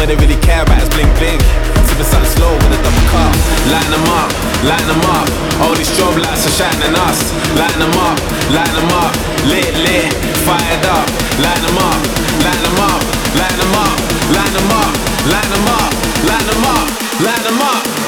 What they really care about is bling bling. Sipping something slow with a double cup. Lighten them up, lighten them up. All these strobe lights are shining us. Lighten them up, lighten them up. Lit, lit, fired up. Lighten them up, lighten them up, lighten them up, lighten them up, lighten them up, lighten them up, lighten them up.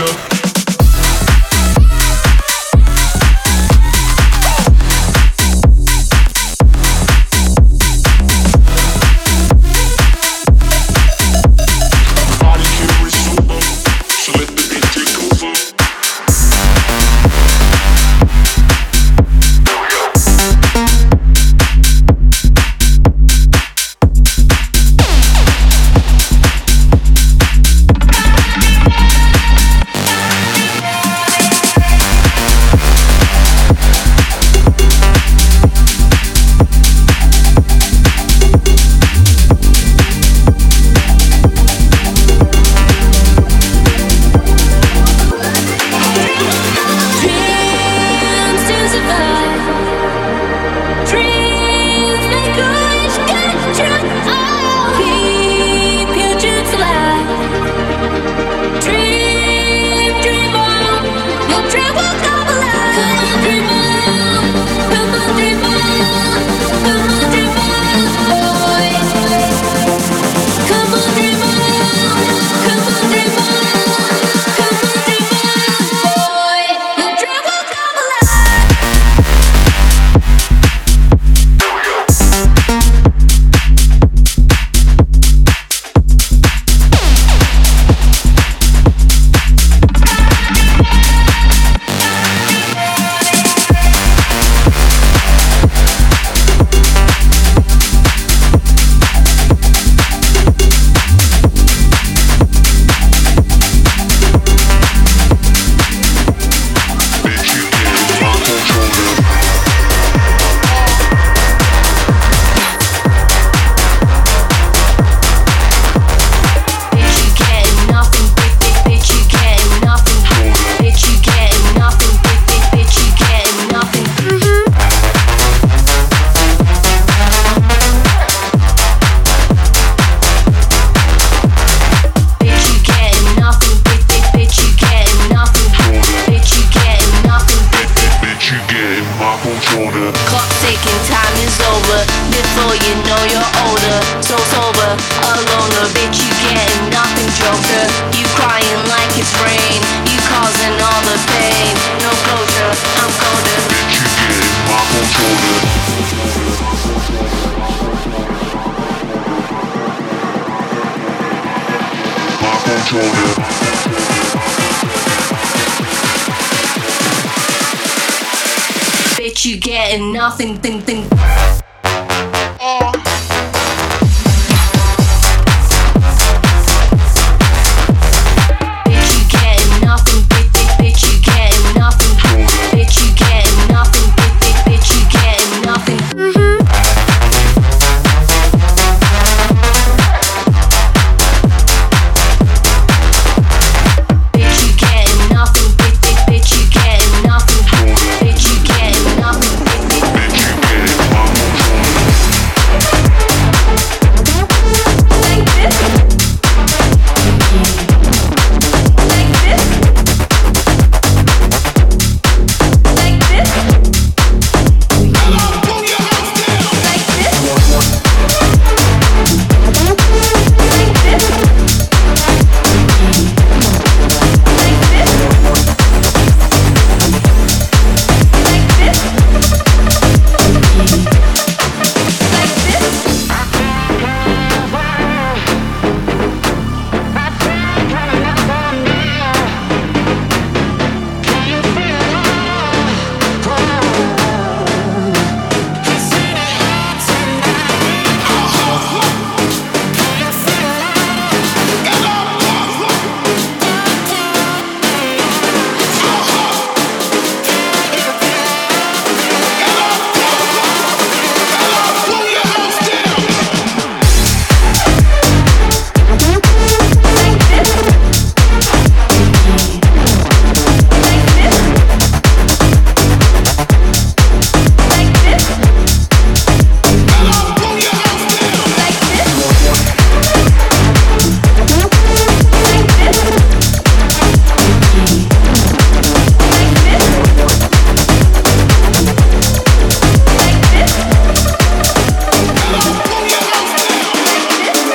Doctor. trouble. Bitch, you getting nothing, thing, thing.